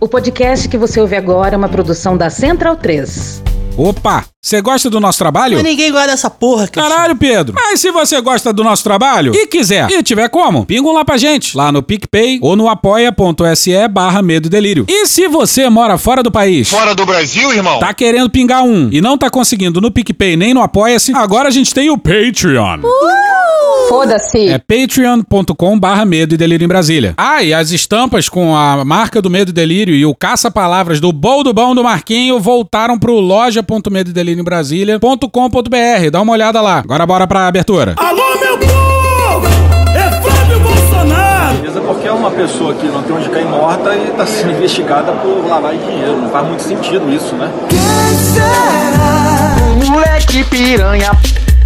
O podcast que você ouve agora é uma produção da Central 3. Opa, você gosta do nosso trabalho? Mas ninguém gosta dessa porra, cara. Caralho, Pedro. Mas se você gosta do nosso trabalho e quiser, e tiver como, pinga um lá pra gente, lá no PicPay ou no apoia.se barra medo e delírio. E se você mora fora do país, Fora do Brasil, irmão? tá querendo pingar um e não tá conseguindo no PicPay nem no Apoia-se, agora a gente tem o Patreon. Foda-se! É patreon.com barra medo e delírio em Brasília. Ah, e as estampas com a marca do Medo e Delírio e o caça-palavras do Bol do Bom do Marquinho voltaram pro loja.medo e delírio em Brasília.com.br. Dá uma olhada lá. Agora bora pra abertura. Alô, meu povo! É Flávio Bolsonaro! Beleza, porque é uma pessoa que não tem onde cair morta e está sendo investigada por de dinheiro. Não faz muito sentido isso, né? Moleque piranha,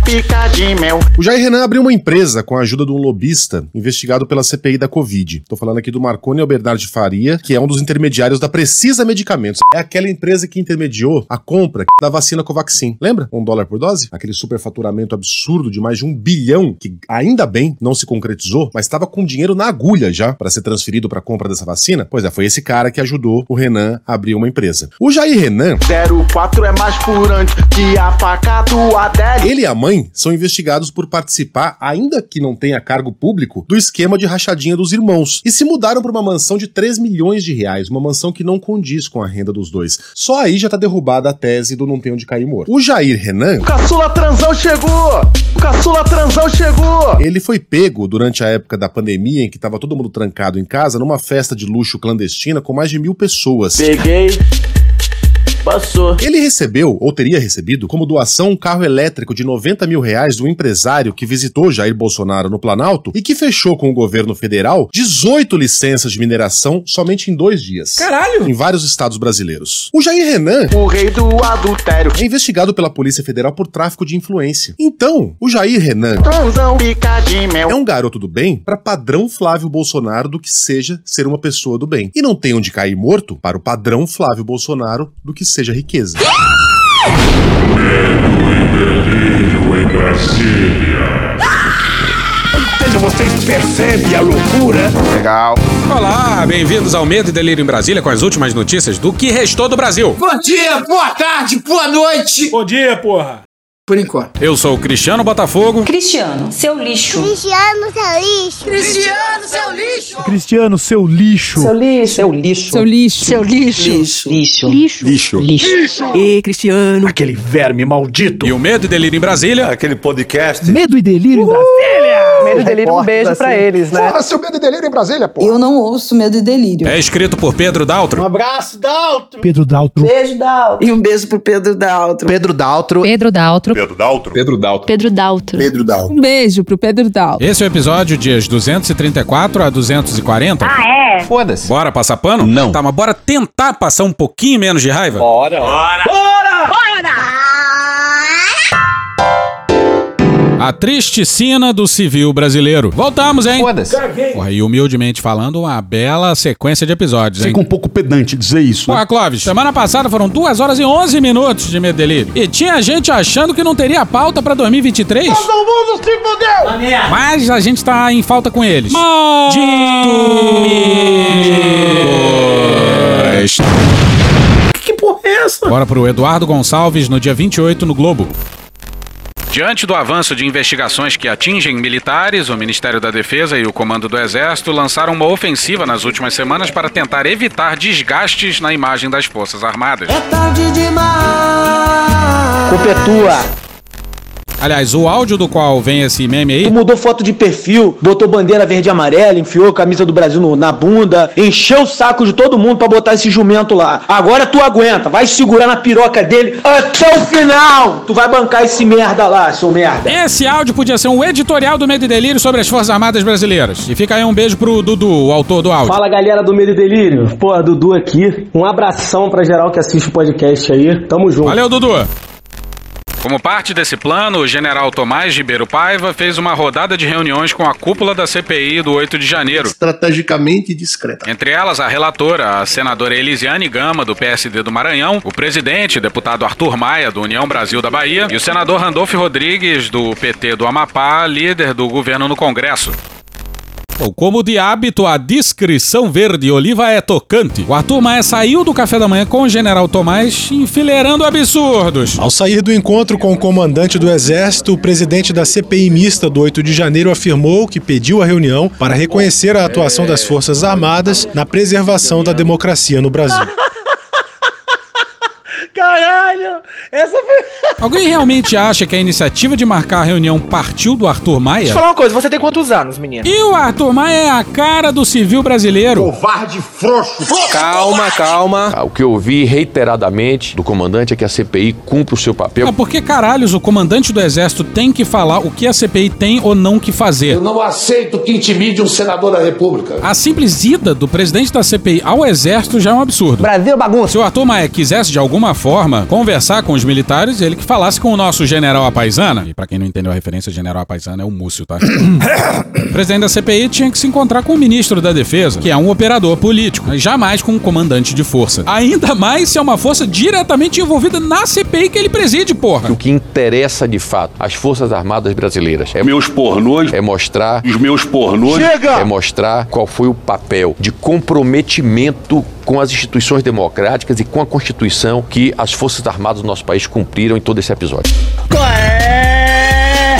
pica de mel. O Jair Renan abriu uma empresa com a ajuda de um lobista investigado pela CPI da Covid. Tô falando aqui do Marconi Albernard Faria, que é um dos intermediários da Precisa Medicamentos. É aquela empresa que intermediou a compra da vacina Covaxin. Lembra? Um dólar por dose? Aquele superfaturamento absurdo de mais de um bilhão, que ainda bem não se concretizou, mas estava com dinheiro na agulha já para ser transferido para compra dessa vacina. Pois é, foi esse cara que ajudou o Renan a abrir uma empresa. O Jair Renan 04 é mais furante que a faca do Adélio. Ele e a mãe são investigados por participar, ainda que não tenha cargo público, do esquema de rachadinha dos irmãos. E se mudaram para uma mansão de 3 milhões de reais, uma mansão que não condiz com a renda dos dois. Só aí já tá derrubada a tese do não tem onde cair morto. O Jair Renan, O caçula transão chegou! O caçula transão chegou! ele foi pego durante a época da pandemia em que tava todo mundo trancado em casa numa festa de luxo clandestina com mais de mil pessoas. Peguei. Passou. Ele recebeu, ou teria recebido, como doação um carro elétrico de 90 mil reais do empresário que visitou Jair Bolsonaro no Planalto e que fechou com o governo federal 18 licenças de mineração somente em dois dias. Caralho! Em vários estados brasileiros. O Jair Renan O rei do adultério. é investigado pela Polícia Federal por tráfico de influência. Então, o Jair Renan Transão pica de mel. é um garoto do bem para padrão Flávio Bolsonaro do que seja ser uma pessoa do bem. E não tem onde cair morto para o padrão Flávio Bolsonaro do que seja riqueza. Vocês percebem a loucura? Legal. Olá, bem-vindos ao Medo e Delírio em Brasília com as últimas notícias do que restou do Brasil. Bom dia, boa tarde, boa noite. Bom dia, porra! Por enquanto. Eu sou o Cristiano Botafogo. Cristiano, seu lixo. Cristiano, seu lixo. Cristiano, seu lixo. Cristiano, seu lixo. Seu lixo. Seu lixo. Seu lixo. Seu lixo. Lixo. Lixo. Lixo. Lixo. E Cristiano. Aquele verme maldito. E o Medo e Delírio em Brasília Aquele podcast. Medo e delírio em Brasília. Medo e delírio, um beijo pra eles, né? Porra, seu medo e delírio em Brasília, pô. Eu não ouço medo e delírio. é escrito por Pedro Daltro. abraço, Daltro. Pedro Daltro. Beijo, Dal. E um beijo pro Pedro Daltro. Pedro Daltro. Pedro Daltro. Pedro Daltro. Pedro Dalton. Pedro Daltro. Pedro Daltro. Um beijo pro Pedro Daltro. Esse é o episódio dias 234 a 240. Ah, é? Foda-se. Bora passar pano? Não. Tá, mas bora tentar passar um pouquinho menos de raiva? A triste sina do civil brasileiro. Voltamos, hein? Foda-se. Porra, e humildemente falando, uma bela sequência de episódios, hein? Fica um pouco pedante dizer isso. né? Porra, Clóvis, semana passada foram 2 horas e 11 minutos de medo e delírio. E tinha gente achando que não teria pauta pra 2023. Todo mundo se fudeu! Mas a gente tá em falta com eles. Malditos. Que porra é essa? Bora pro Eduardo Gonçalves no dia 28 no Globo. Diante do avanço de investigações que atingem militares, o Ministério da Defesa e o Comando do Exército lançaram uma ofensiva nas últimas semanas para tentar evitar desgastes na imagem das Forças Armadas. Tarde demais. Culpa é tua. Aliás, o áudio do qual vem esse meme aí Tu mudou foto de perfil, botou bandeira verde e amarela, enfiou a camisa do Brasil no- na bunda, encheu o saco de todo mundo pra botar esse jumento lá. Agora tu aguenta, vai segurar na piroca dele até o final. Tu vai bancar esse merda lá, seu merda. Esse áudio podia ser um editorial do Medo e Delírio sobre as Forças Armadas Brasileiras. E fica aí um beijo pro Dudu, o autor do áudio. Fala galera do Medo e Delírio. Pô, Dudu aqui. Um abração pra geral que assiste o podcast aí. Tamo junto. Valeu, Dudu! Como parte desse plano, o general Tomás Ribeiro Paiva fez uma rodada de reuniões com a cúpula da CPI do 8 de janeiro. Estrategicamente discreta. Entre elas, a relatora, a senadora Elisiane Gama, do PSD do Maranhão, o presidente, deputado Arthur Maia, do União Brasil da Bahia, e o senador Randolfo Rodrigues, do PT do Amapá, líder do governo no Congresso. Bom, como de hábito, a descrição verde oliva é tocante. O Arthur Maia saiu do café da manhã com o general Tomás, enfileirando absurdos. Ao sair do encontro com o comandante do Exército, o presidente da CPI mista do 8 de janeiro afirmou que pediu a reunião para reconhecer a atuação das Forças Armadas na preservação da democracia no Brasil. Caralho! Essa foi. Alguém realmente acha que a iniciativa de marcar a reunião partiu do Arthur Maia? Deixa eu falar uma coisa, você tem quantos anos, menino? E o Arthur Maia é a cara do civil brasileiro. Covarde frouxo. Calma, calma. Ah, o que eu ouvi reiteradamente do comandante é que a CPI cumpre o seu papel. Mas por que caralhos o comandante do exército tem que falar o que a CPI tem ou não que fazer? Eu não aceito que intimide um senador da república. A simples ida do presidente da CPI ao exército já é um absurdo. Brasil bagunça. Se o Arthur Maia quisesse de alguma forma conversar com os militares, ele que falasse com o nosso general Apaisana. E pra quem não entendeu a referência, general Apaisana é o Múcio, tá? o presidente da CPI tinha que se encontrar com o ministro da Defesa, que é um operador político, mas jamais com um comandante de força. Ainda mais se é uma força diretamente envolvida na CPI que ele preside, porra. O que interessa de fato às Forças Armadas brasileiras é meus pornôs, é mostrar os meus pornôs, Chega! é mostrar qual foi o papel de comprometimento com as instituições democráticas e com a Constituição que as Forças Armadas do nosso país cumpriram em todo esse episódio. É...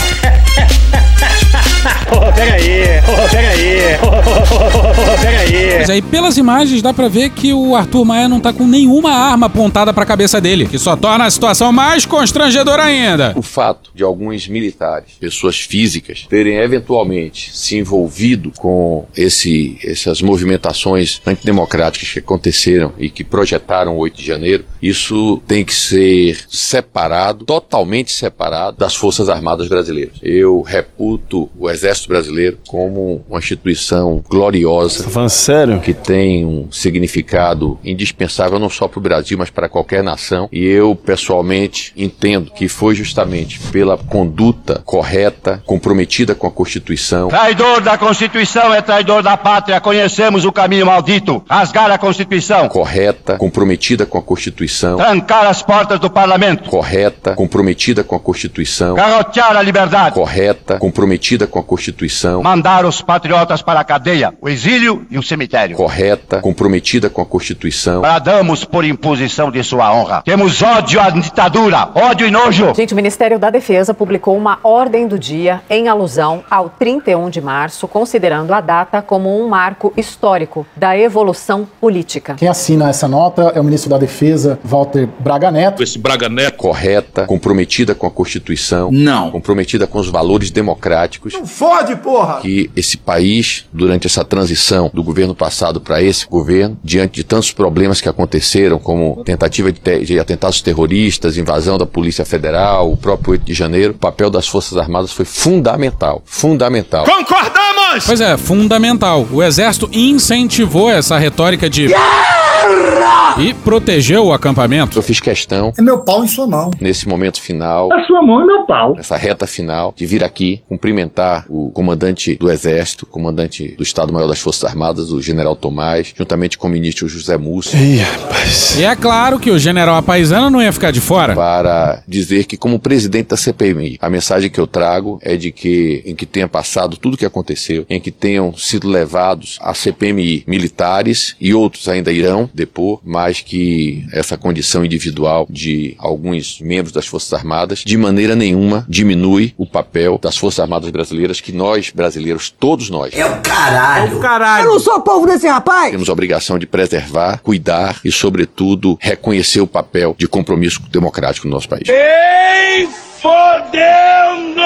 pega aí, oh, pega aí, oh, pega aí. Mas aí, pelas imagens, dá pra ver que o Arthur Maia não tá com nenhuma arma apontada pra cabeça dele, que só torna a situação mais constrangedora ainda. O fato de alguns militares, pessoas físicas, terem eventualmente se envolvido com esse, essas movimentações antidemocráticas que aconteceram e que projetaram o 8 de janeiro, isso tem que ser separado, totalmente separado das Forças Armadas brasileiras. Eu reputo o Exército Brasileiro como uma instituição gloriosa. Tá falando sério? Que tem um significado indispensável não só para o Brasil, mas para qualquer nação. E eu, pessoalmente, entendo que foi justamente pela conduta correta, comprometida com a Constituição. Traidor da Constituição é traidor da pátria. Conhecemos o caminho maldito. Rasgar a Constituição. Correta, comprometida com a Constituição. Trancar as portas do parlamento. Correta, comprometida com a Constituição. Garrotear a liberdade. Correta, comprometida com a Constituição. Mandar os patriotas para a cadeia, o exílio e o cemitério. Correta, comprometida com a Constituição. Bradamos por imposição de sua honra. Temos ódio à ditadura, ódio e nojo. Gente, o Ministério da Defesa publicou uma ordem do dia em alusão ao 31 de março, considerando a data como um marco histórico da evolução política. Quem assina essa nota é o ministro da Defesa, Walter Braga Neto. Esse Braga Neto. Correta, comprometida com a Constituição. Não. Comprometida com os valores democráticos. Não fode, porra! Que esse país, durante essa transição do governo passado para esse governo, diante de tantos problemas que aconteceram, como tentativa de, te de atentados terroristas, invasão da Polícia Federal, o próprio 8 de janeiro, o papel das Forças Armadas foi fundamental. Fundamental. Concordamos! Pois é, fundamental. O Exército incentivou essa retórica de. E protegeu o acampamento. Eu fiz questão. É meu pau em sua mão. Nesse momento final. A sua mão é meu pau. Nessa reta final, de vir aqui cumprimentar o comandante do Exército, comandante do Estado-Maior das Forças Armadas, o general Tomás, juntamente com o ministro José Múcio. Ih, rapaz. E é claro que o general Apaisano não ia ficar de fora. Para dizer que, como presidente da CPMI, a mensagem que eu trago é de que, em que tenha passado tudo o que aconteceu, em que tenham sido levados à CPMI militares e outros ainda irão depor, mas que essa condição individual de alguns membros das Forças Armadas, de maneira nenhuma, diminui o papel das Forças Armadas brasileiras, que nós, brasileiros, todos nós. É o caralho! É o caralho! Eu não sou povo desse rapaz! Temos a obrigação de preservar, cuidar e, sobretudo, reconhecer o papel de compromisso democrático no nosso país. Ei, fodendo!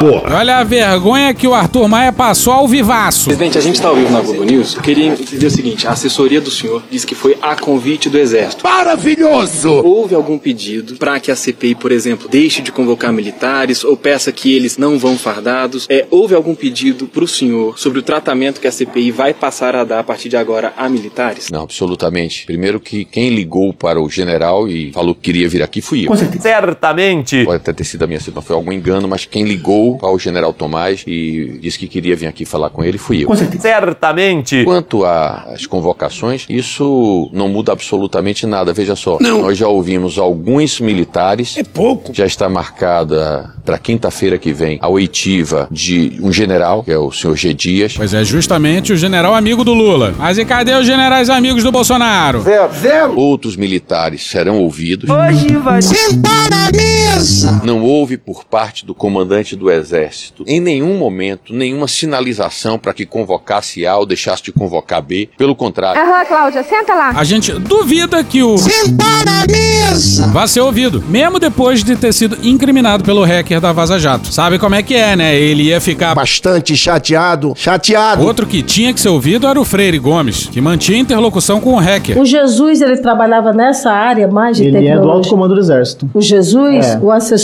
Porra. Olha a vergonha que o Arthur Maia passou ao vivaço. Presidente, a gente está ao vivo na Globo News. Eu queria entender o seguinte: a assessoria do senhor disse que foi a convite do Exército. Maravilhoso! Houve algum pedido para que a CPI, por exemplo, deixe de convocar militares ou peça que eles não vão fardados? É, houve algum pedido para o senhor sobre o tratamento que a CPI vai passar a dar a partir de agora a militares? Não, absolutamente. Primeiro que quem ligou para o general e falou que queria vir aqui fui eu. Certamente. Pode até ter sido a minha, não foi algum engano, mas quem ligou ligou ao general Tomás e disse que queria vir aqui falar com ele, fui eu. Com certeza. Certamente. Quanto às convocações, isso não muda absolutamente nada. Veja só, Não. nós já ouvimos alguns militares. É pouco. Já está marcada para quinta-feira que vem a oitiva de um general, que é o senhor G. Dias. Pois é, justamente o general amigo do Lula. Mas e cadê os generais amigos do Bolsonaro? Zero. Zero. Outros militares serão ouvidos. Hoje vai sentar na mesa. Não houve por parte do comandante do Exército, em nenhum momento, nenhuma sinalização para que convocasse A ou deixasse de convocar B. Pelo contrário. Aham, Cláudia, senta lá. A gente duvida que o. Sentar na mesa. Vá ser ouvido, mesmo depois de ter sido incriminado pelo hacker da Vaza Jato. Sabe como é que é, né? Ele ia ficar. Bastante chateado. Chateado. Outro que tinha que ser ouvido era o Freire Gomes, que mantinha interlocução com o hacker. O Jesus, ele trabalhava nessa área mais de Ele é tecnologia. do alto comando do exército. O Jesus, É. o assessor,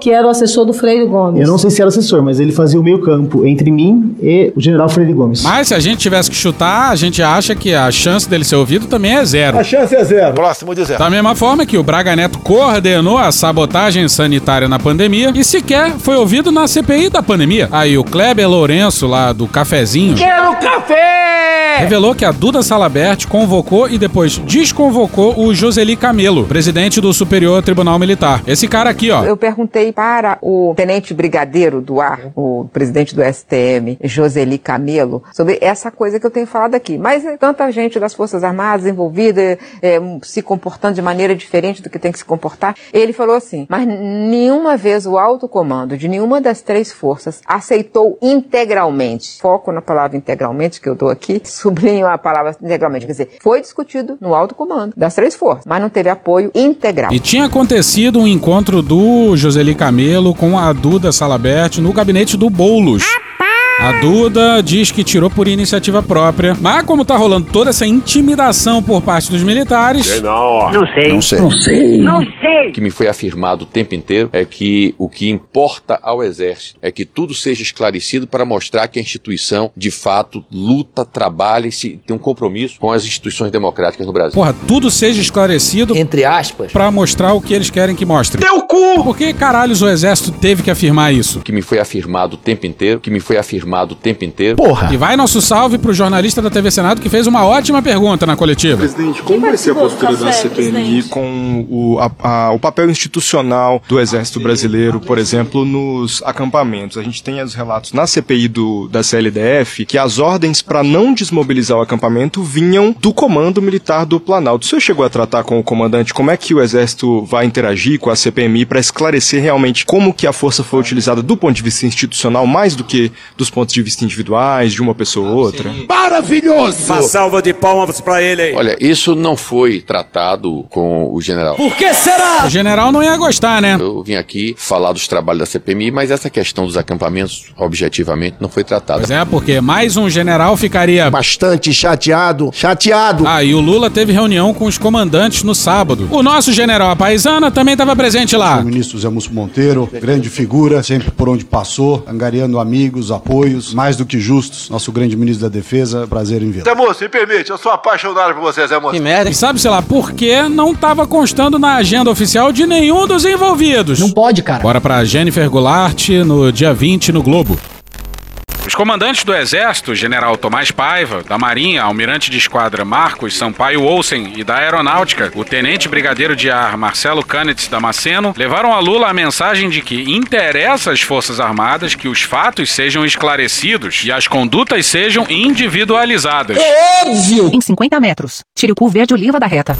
que era o assessor do Freire Gomes. Eu não sei se era assessor, mas ele fazia o meio campo entre mim e o general Freire Gomes. Mas se a gente tivesse que chutar, a gente acha que a chance dele ser ouvido também é zero. A chance é zero. Próximo de zero. Da mesma forma que o Braga Neto coordenou a sabotagem sanitária na pandemia e sequer foi ouvido na CPI da pandemia. Aí o Kleber Lourenço, lá do Cafezinho, Quero café! revelou que a Duda Salabert convocou e depois desconvocou o Joseli Camelo, presidente do Superior Tribunal Militar. Esse cara aqui, ó. Eu perguntei para o tenente brigadeiro do ar, o presidente do STM, Joseli Camelo, sobre essa coisa que eu tenho falado aqui. Mas é tanta gente das Forças Armadas envolvida, é, se comportando de maneira diferente do que tem que se comportar. Ele falou assim, mas nenhuma vez o alto comando de nenhuma das três forças aceitou integralmente, foco na palavra integralmente que eu dou aqui, sublinho a palavra integralmente, quer dizer, foi discutido no alto comando das três forças, mas não teve apoio integral. E tinha acontecido um encontro do Joseli Camelo com a Duda Salabert no gabinete do Boulos. A Duda diz que tirou por iniciativa própria, mas como tá rolando toda essa intimidação por parte dos militares. não. Não sei. Não sei. Não sei. Não sei. O que me foi afirmado o tempo inteiro é que o que importa ao Exército é que tudo seja esclarecido para mostrar que a instituição, de fato, luta, trabalha e se, tem um compromisso com as instituições democráticas no Brasil. Porra, tudo seja esclarecido. Entre aspas. Pra mostrar o que eles querem que mostre. Teu cu! Por que caralhos o Exército teve que afirmar isso? O que me foi afirmado o tempo inteiro, o que me foi afirmado o tempo inteiro. E vai nosso salve pro jornalista da TV Senado que fez uma ótima pergunta na coletiva. Presidente, como vai ser a postura da CPMI com o, a- a- o papel institucional do Exército Brasileiro, por exemplo, nos acampamentos? A gente tem os relatos na CPI do, da CLDF que as ordens para não desmobilizar o acampamento vinham do comando militar do Planalto. O senhor chegou a tratar com o comandante como é que o Exército vai interagir com a CPMI para esclarecer realmente como que a força foi utilizada do ponto de vista institucional, mais do que dos pontos de vista individuais, de uma pessoa ou outra? Maravilhoso! Uma salva de palmas pra ele aí. Olha, isso não foi tratado com o general. Por que será? O general não ia gostar, né? Eu vim aqui falar dos trabalhos da CPMI, mas essa questão dos acampamentos, objetivamente, não foi tratada. Pois é, porque mais um general ficaria. Bastante chateado. Chateado. Ah, e o Lula teve reunião com os comandantes no sábado. O nosso general Paisana também estava presente lá. O ministro Zé Múcio Monteiro, grande figura, sempre por onde passou, angariando amigos, apoios, mais do que justos. Nosso grande ministro da Defesa, prazer em vê-lo. Zé Moço, me permite, eu sou apaixonado por você, Zé Moço. Que merda. E sabe, sei lá, por que não estava constando na agenda oficial de nenhum dos envolvidos? Não pode, cara. Bora pra Jennifer Goulart no dia 20 no Globo. Comandantes do Exército, General Tomás Paiva, da Marinha, Almirante de Esquadra Marcos Sampaio Olsen e da Aeronáutica, o Tenente Brigadeiro de Ar Marcelo Canitz Damasceno, levaram a Lula a mensagem de que interessa às Forças Armadas que os fatos sejam esclarecidos e as condutas sejam individualizadas. óbvio! Em 50 metros. Tire o cu verde oliva da reta.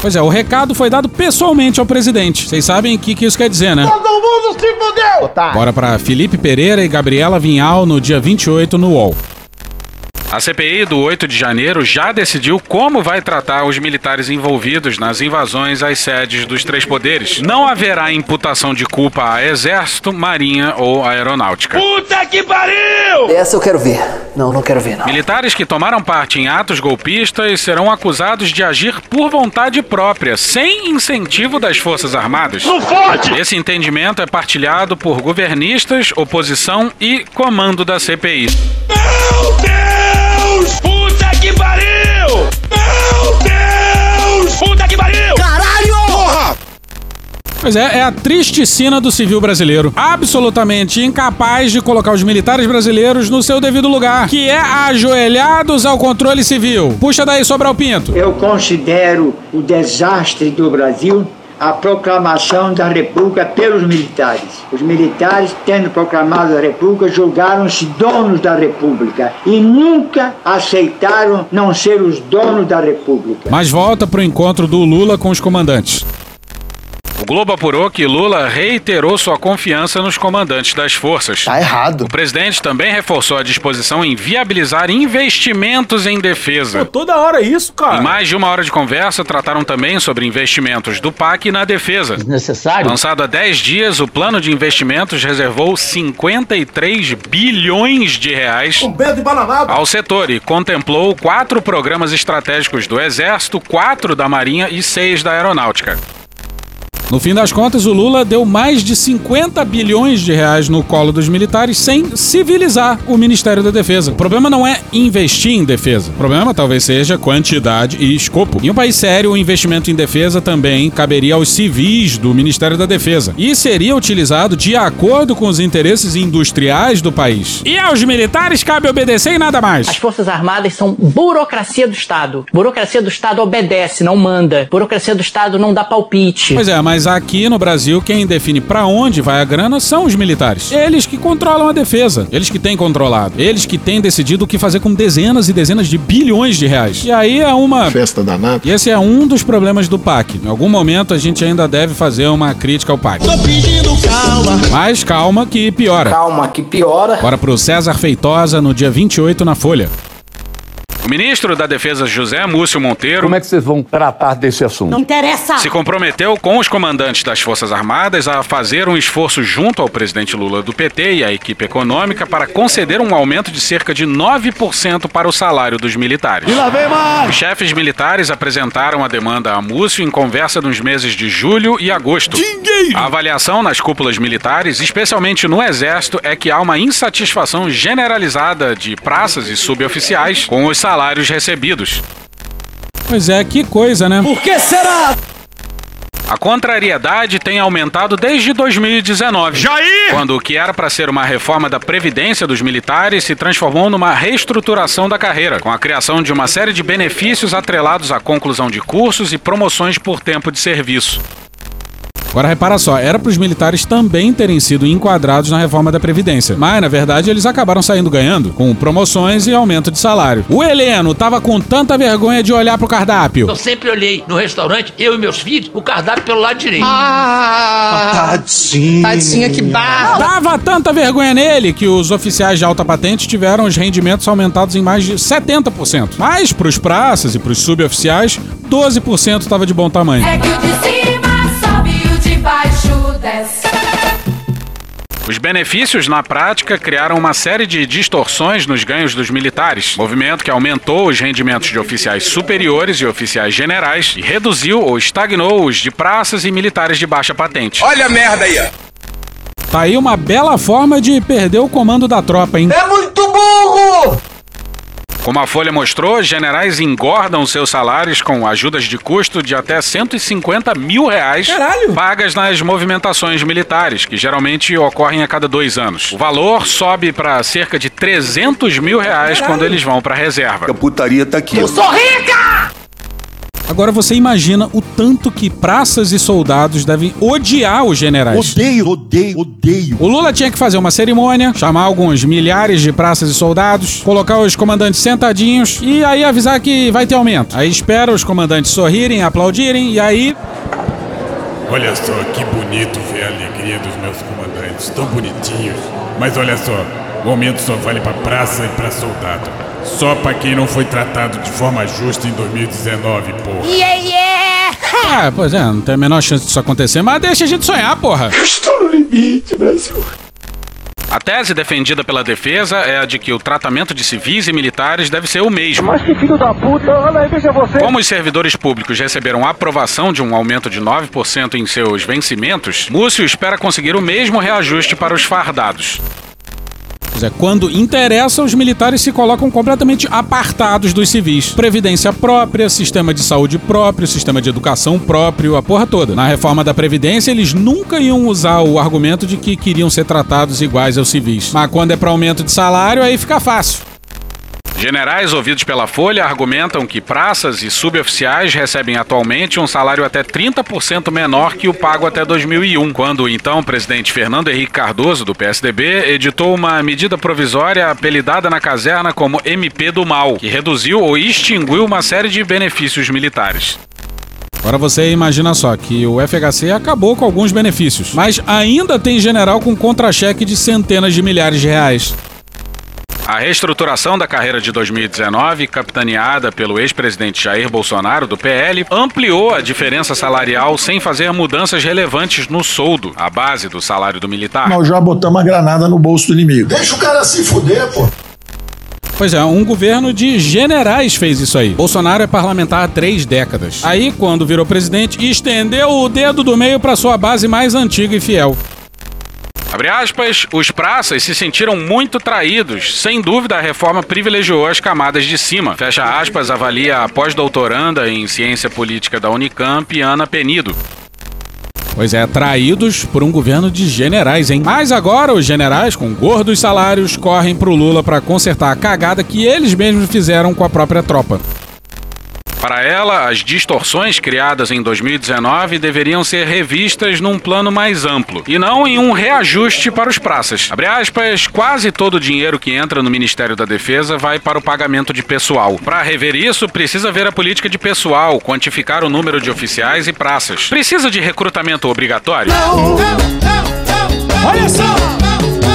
Pois é, o recado foi dado pessoalmente ao presidente. Vocês sabem o que, que isso quer dizer, né? Todo mundo se fudeu! Bora pra Felipe Pereira e Gabriela Vinhal no dia 28 no UOL. A CPI do 8 de janeiro já decidiu como vai tratar os militares envolvidos nas invasões às sedes dos três poderes. Não haverá imputação de culpa a Exército, Marinha ou Aeronáutica. Puta que pariu! Essa eu quero ver. Não, não quero ver, não. Militares que tomaram parte em atos golpistas serão acusados de agir por vontade própria, sem incentivo das Forças Armadas. Não fode! Esse entendimento é partilhado por governistas, oposição e comando da CPI. Meu Deus! Puta que pariu! Meu Deus! Puta que pariu! Caralho! Porra! Pois é, é a triste cena do civil brasileiro. Absolutamente incapaz de colocar os militares brasileiros no seu devido lugar, que é ajoelhados ao controle civil. Puxa daí, Sobral Pinto. Eu considero o desastre do Brasil a proclamação da República pelos militares. Os militares, tendo proclamado a República, julgaram-se donos da República e nunca aceitaram não ser os donos da República. Mas volta pro encontro do Lula com os comandantes. O Globo apurou que Lula reiterou sua confiança nos comandantes das forças. Tá errado. O presidente também reforçou a disposição em viabilizar investimentos em defesa. Pô, toda hora isso, cara. Em mais de uma hora de conversa, trataram também sobre investimentos do PAC na defesa. Necessário? Lançado há 10 dias, o plano de investimentos reservou 53 bilhões de reais Um de ao setor e contemplou quatro programas estratégicos do Exército, quatro da Marinha e seis da Aeronáutica. No fim das contas, o Lula deu mais de 50 bilhões de reais no colo dos militares sem civilizar o Ministério da Defesa. O problema não é investir em defesa. O problema talvez seja quantidade e escopo. Em um país sério, o investimento em defesa também caberia aos civis do Ministério da Defesa e seria utilizado de acordo com os interesses industriais do país. E aos militares cabe obedecer e nada mais. As Forças Armadas são burocracia do Estado. Burocracia do Estado obedece, não manda. Burocracia do Estado não dá palpite. Pois é, mas aqui no Brasil, quem define pra onde vai a grana são os militares. Eles que controlam a defesa. Eles que têm controlado. Eles que têm decidido o que fazer com dezenas e dezenas de bilhões de reais. E aí é uma. Festa danada. E esse é um dos problemas do PAC. Em algum momento a gente ainda deve fazer uma crítica ao PAC. Tô pedindo calma. Mas calma que piora. Calma, que piora. Bora pro César Feitosa no dia 28 na Folha. O ministro da Defesa José Múcio Monteiro Como é que vocês vão tratar desse assunto? Não interessa. se comprometeu com os comandantes das Forças Armadas a fazer um esforço junto ao presidente Lula do PT e à equipe econômica para conceder um aumento de cerca de 9% para o salário dos militares. E lá vem mais. Os chefes militares apresentaram a demanda a Múcio em conversa nos meses de julho e agosto. A avaliação nas cúpulas militares, especialmente no Exército, é que há uma insatisfação generalizada de praças e suboficiais com os salários recebidos. Pois é, que coisa, né? Por que será? A contrariedade tem aumentado desde 2019. Jair! Quando o que era para ser uma reforma da previdência dos militares se transformou numa reestruturação da carreira, com a criação de uma série de benefícios atrelados à conclusão de cursos e promoções por tempo de serviço. Agora repara só, era para os militares também terem sido enquadrados na reforma da Previdência. Mas, na verdade, eles acabaram saindo ganhando, com promoções e aumento de salário. O Heleno tava com tanta vergonha de olhar pro cardápio. Eu sempre olhei no restaurante, eu e meus filhos, o cardápio pelo lado direito. Ah, Tadinho. Tadinha, que barra. Dava tanta vergonha nele que os oficiais de alta patente tiveram os rendimentos aumentados em mais de 70%. Mas pros praças e pros suboficiais, 12% estava de bom tamanho. É que o de cima 10. Os benefícios, na prática, criaram uma série de distorções nos ganhos dos militares, movimento que aumentou os rendimentos de oficiais superiores e oficiais generais e reduziu ou estagnou os de praças e militares de baixa patente. Olha a merda aí! Tá aí uma bela forma de perder o comando da tropa, hein? É muito como a Folha mostrou, generais engordam seus salários com ajudas de custo de até 150 mil reais Caralho! pagas nas movimentações militares, que geralmente ocorrem a cada dois anos. O valor sobe para cerca de 300 mil reais quando eles vão para reserva. A putaria tá aqui. ó. Sou rica! Agora você imagina o tanto que praças e soldados devem odiar os generais. Odeio, odeio, odeio. O Lula tinha que fazer uma cerimônia, chamar alguns milhares de praças e soldados, colocar os comandantes sentadinhos e aí avisar que vai ter aumento. Aí espera os comandantes sorrirem, aplaudirem e aí. Olha só que bonito ver a alegria dos meus comandantes, tão bonitinhos. Mas olha só, o aumento só vale pra praça e pra soldado. Só pra quem não foi tratado de forma justa em 2019, porra. Yeah, yeah! Ah, pois é, não tem a menor chance disso acontecer, mas deixa a gente sonhar, porra. Estou no limite, Brasil. A tese defendida pela defesa é a de que o tratamento de civis e militares deve ser o mesmo. Mas que filho da puta, olha aí, veja você. Como os servidores públicos receberam aprovação de um aumento de 9% em seus vencimentos, Múcio espera conseguir o mesmo reajuste para os fardados. Pois é, quando interessa, os militares se colocam completamente apartados dos civis. Previdência própria, sistema de saúde próprio, sistema de educação próprio, a porra toda. Na reforma da Previdência, eles nunca iam usar o argumento de que queriam ser tratados iguais aos civis. Mas quando é para aumento de salário, aí fica fácil. Generais ouvidos pela Folha argumentam que praças e suboficiais recebem atualmente um salário até 30% menor que o pago até 2001, quando o então presidente Fernando Henrique Cardoso, do PSDB, editou uma medida provisória apelidada na caserna como MP do Mal, que reduziu ou extinguiu uma série de benefícios militares. Agora você imagina só que o FHC acabou com alguns benefícios, mas ainda tem general com contra-cheque de centenas de milhares de reais. A reestruturação da carreira de 2019, capitaneada pelo ex-presidente Jair Bolsonaro, do PL, ampliou a diferença salarial sem fazer mudanças relevantes no soldo, a base do salário do militar. Nós já botamos a granada no bolso do inimigo. Deixa o cara se fuder, pô. Pois é, um governo de generais fez isso aí. Bolsonaro é parlamentar há três décadas. Aí, quando virou presidente, estendeu o dedo do meio para sua base mais antiga e fiel. Abre aspas, os praças se sentiram muito traídos. Sem dúvida, a reforma privilegiou as camadas de cima. Fecha aspas, avalia a pós-doutoranda em ciência política da Unicamp, Ana Penido. Pois é, traídos por um governo de generais, hein? Mas agora os generais, com gordos salários, correm pro Lula para consertar a cagada que eles mesmos fizeram com a própria tropa. Para ela, as distorções criadas em 2019 deveriam ser revistas num plano mais amplo e não em um reajuste para os praças. Abre aspas, quase todo o dinheiro que entra no Ministério da Defesa vai para o pagamento de pessoal. Para rever isso, precisa ver a política de pessoal, quantificar o número de oficiais e praças. Precisa de recrutamento obrigatório? Olha só!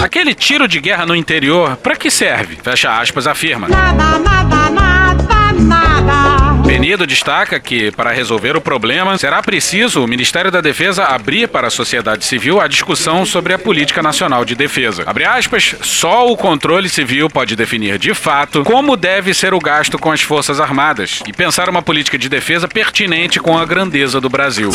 Aquele tiro de guerra no interior, para que serve? Fecha aspas, afirma. Nada, nada, nada, nada. Penido destaca que, para resolver o problema, será preciso o Ministério da Defesa abrir para a sociedade civil a discussão sobre a política nacional de defesa. Abre aspas, só o controle civil pode definir de fato como deve ser o gasto com as Forças Armadas e pensar uma política de defesa pertinente com a grandeza do Brasil.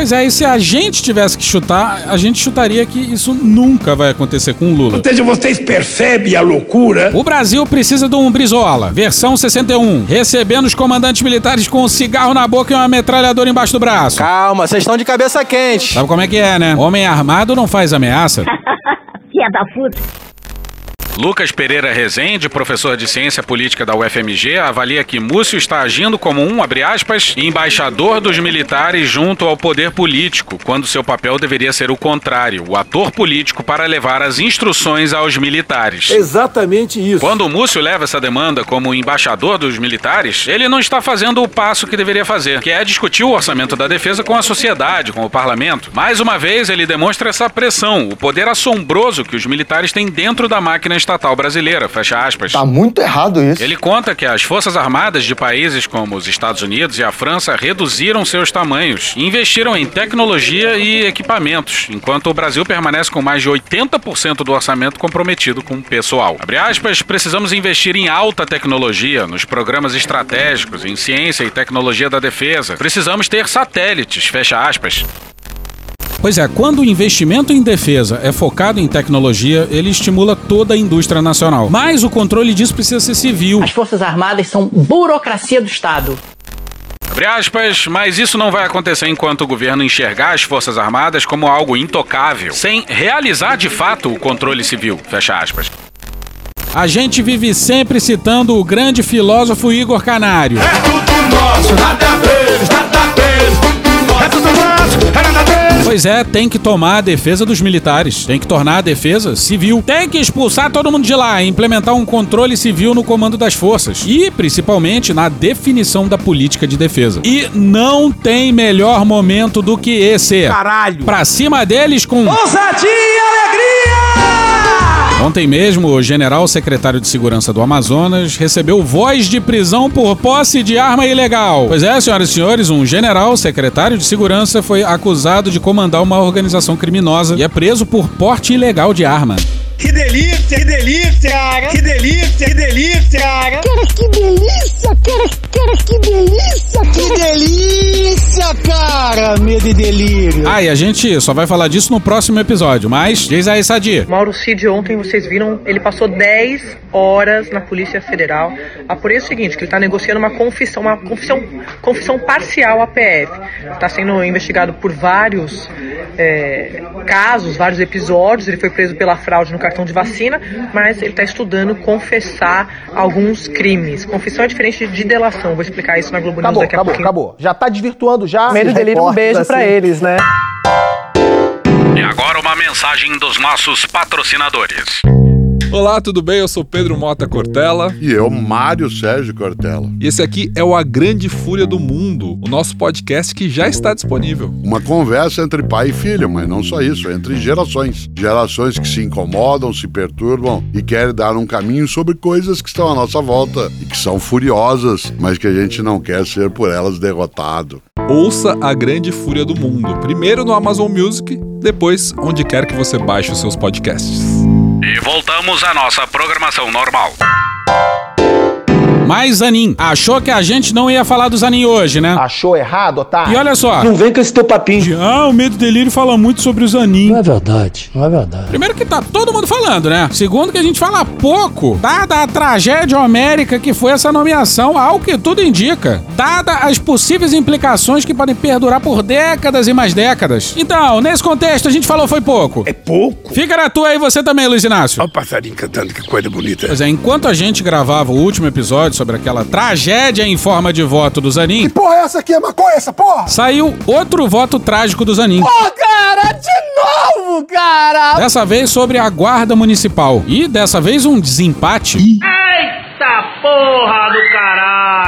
Pois é, e se a gente tivesse que chutar, a gente chutaria que isso nunca vai acontecer com o Lula. Ou seja, vocês percebem a loucura? O Brasil precisa de um Brizola, versão 61, recebendo os comandantes militares com um cigarro na boca e uma metralhadora embaixo do braço. Calma, vocês estão de cabeça quente. Sabe como é que é, né? Homem armado não faz ameaça. Filha da puta. Lucas Pereira Rezende, professor de ciência política da UFMG, avalia que Múcio está agindo como um, abre aspas, embaixador dos militares junto ao poder político, quando seu papel deveria ser o contrário, o ator político para levar as instruções aos militares. Exatamente isso. Quando Múcio leva essa demanda como embaixador dos militares, ele não está fazendo o passo que deveria fazer, que é discutir o orçamento da defesa com a sociedade, com o parlamento. Mais uma vez, ele demonstra essa pressão, o poder assombroso que os militares têm dentro da máquina estatal brasileira, fecha aspas. Tá muito errado isso. Ele conta que as forças armadas de países como os Estados Unidos e a França reduziram seus tamanhos e investiram em tecnologia e equipamentos, enquanto o Brasil permanece com mais de 80% do orçamento comprometido com pessoal. Abre aspas, precisamos investir em alta tecnologia, nos programas estratégicos, em ciência e tecnologia da defesa. Precisamos ter satélites, fecha aspas. Pois é, quando o investimento em defesa é focado em tecnologia, ele estimula toda a indústria nacional. Mas o controle disso precisa ser civil. As Forças Armadas são burocracia do Estado. Abre aspas, mas isso não vai acontecer enquanto o governo enxergar as Forças Armadas como algo intocável, sem realizar de fato o controle civil. Fecha aspas. A gente vive sempre citando o grande filósofo Igor Canário. É tudo nosso, nada deles, nada deles. É tudo nosso, é nada deles. Pois é, tem que tomar a defesa dos militares, tem que tornar a defesa civil, tem que expulsar todo mundo de lá e implementar um controle civil no comando das forças e, principalmente, na definição da política de defesa. E não tem melhor momento do que esse. Caralho! Pra cima deles com. Ousadia e alegria! Ontem mesmo, o general secretário de Segurança do Amazonas recebeu voz de prisão por posse de arma ilegal. Pois é, senhoras e senhores, um general secretário de Segurança foi acusado de comandar uma organização criminosa e é preso por porte ilegal de arma. Que delícia, que delícia, cara. Que delícia, que delícia, cara. Cara, que delícia, cara, cara, que delícia, Que delícia! Ah, cara, medo e delírio. Ah, e a gente só vai falar disso no próximo episódio, mas diz aí, Sadi. Mauro Cid ontem, vocês viram, ele passou 10 horas na Polícia Federal. Apurei o seguinte, que ele está negociando uma confissão, uma confissão, confissão parcial à PF. Está sendo investigado por vários é, casos, vários episódios. Ele foi preso pela fraude no cartão de vacina, mas ele está estudando confessar alguns crimes. Confissão é diferente de delação. Vou explicar isso na Globo News Acabou, daqui a acabou, pouquinho. acabou. Já tá desvirtuando já. Esses dele, um beijo pra assim. eles, né? E agora uma mensagem dos nossos patrocinadores. Olá, tudo bem? Eu sou Pedro Mota Cortella. E eu, Mário Sérgio Cortella. E esse aqui é o A Grande Fúria do Mundo, o nosso podcast que já está disponível. Uma conversa entre pai e filho, mas não só isso, entre gerações. Gerações que se incomodam, se perturbam e querem dar um caminho sobre coisas que estão à nossa volta e que são furiosas, mas que a gente não quer ser por elas derrotado. Ouça A Grande Fúria do Mundo, primeiro no Amazon Music, depois onde quer que você baixe os seus podcasts. E voltamos à nossa programação normal. Mais Zanin. Achou que a gente não ia falar do Zanin hoje, né? Achou errado, otário? E olha só. Não vem com esse teu papinho. De, ah, o Medo e Delírio fala muito sobre o Zanin. Não é verdade, não é verdade. Primeiro que tá todo mundo falando, né? Segundo que a gente fala pouco, dada a tragédia homérica que foi essa nomeação, ao que tudo indica. Dada as possíveis implicações que podem perdurar por décadas e mais décadas. Então, nesse contexto, a gente falou foi pouco. É pouco? Fica na tua aí você também, Luiz Inácio. Olha o passarinho cantando, que coisa bonita. Pois é, enquanto a gente gravava o último episódio sobre aquela tragédia em forma de voto do Zanin, Que porra é essa aqui? É maconha essa porra? saiu outro voto trágico do Zanin. Pô, cara, de novo, cara! Dessa vez sobre a guarda municipal. E dessa vez um desempate. Eita porra do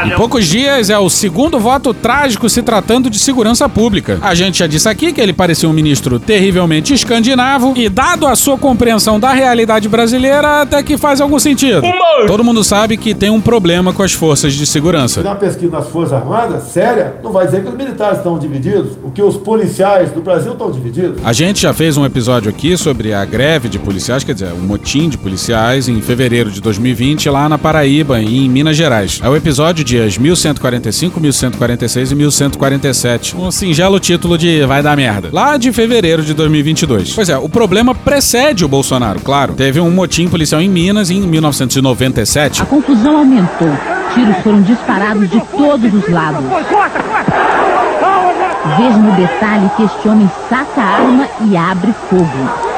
Em poucos dias é o segundo voto trágico se tratando de segurança pública. A gente já disse aqui que ele parecia um ministro terrivelmente escandinavo e, dado a sua compreensão da realidade brasileira, até que faz algum sentido. Todo mundo sabe que tem um problema com as forças de segurança. uma pesquisa nas Forças Armadas, séria, não vai dizer que os militares estão divididos, o que os policiais do Brasil estão divididos. A gente já fez um episódio aqui sobre a greve de policiais, quer dizer, um motim de policiais em fevereiro de 2020 lá na Paraíba e em Minas Gerais. É o episódio dias 1145, 1146 e 1147. Um singelo título de vai dar merda. Lá de fevereiro de 2022. Pois é, o problema precede o Bolsonaro, claro. Teve um motim policial em Minas em 1997. A confusão aumentou. Tiros foram disparados de todos os lados. Veja no detalhe que este homem saca a arma e abre fogo.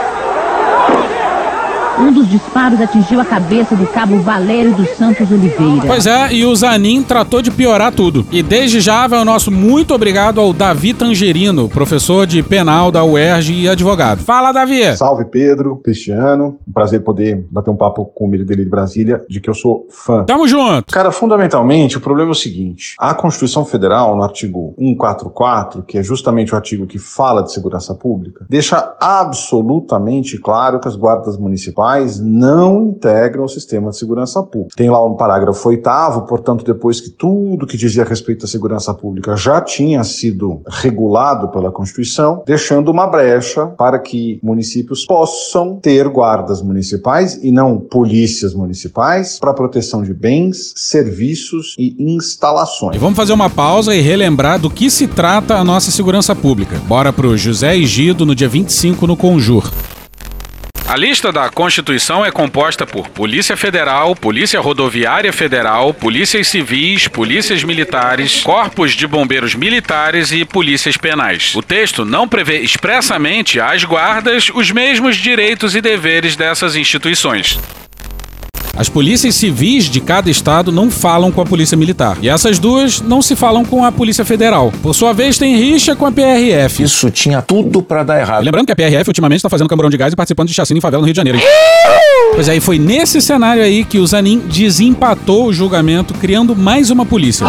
Um dos disparos atingiu a cabeça do cabo Valério dos Santos Oliveira. Pois é, e o Zanin tratou de piorar tudo. E desde já vai o nosso muito obrigado ao Davi Tangerino, professor de penal da UERJ e advogado. Fala, Davi! Salve Pedro, Cristiano. Um prazer poder bater um papo com o Milho dele de Brasília, de que eu sou fã. Tamo junto! Cara, fundamentalmente, o problema é o seguinte: a Constituição Federal, no artigo 144, que é justamente o artigo que fala de segurança pública, deixa absolutamente claro que as guardas municipais não integram o sistema de segurança pública. Tem lá um parágrafo oitavo, portanto, depois que tudo que dizia a respeito à segurança pública já tinha sido regulado pela Constituição, deixando uma brecha para que municípios possam ter guardas municipais e não polícias municipais para proteção de bens, serviços e instalações. E vamos fazer uma pausa e relembrar do que se trata a nossa segurança pública. Bora pro José Egido no dia 25 no Conjur. A lista da Constituição é composta por Polícia Federal, Polícia Rodoviária Federal, Polícias Civis, Polícias Militares, Corpos de Bombeiros Militares e Polícias Penais. O texto não prevê expressamente às guardas os mesmos direitos e deveres dessas instituições. As polícias civis de cada estado não falam com a polícia militar. E essas duas não se falam com a polícia federal. Por sua vez, tem rixa com a PRF. Isso tinha tudo pra dar errado. E lembrando que a PRF ultimamente está fazendo camburão de gás e participando de chacina em favela no Rio de Janeiro. Pois aí, foi nesse cenário aí que o Zanin desempatou o julgamento, criando mais uma polícia.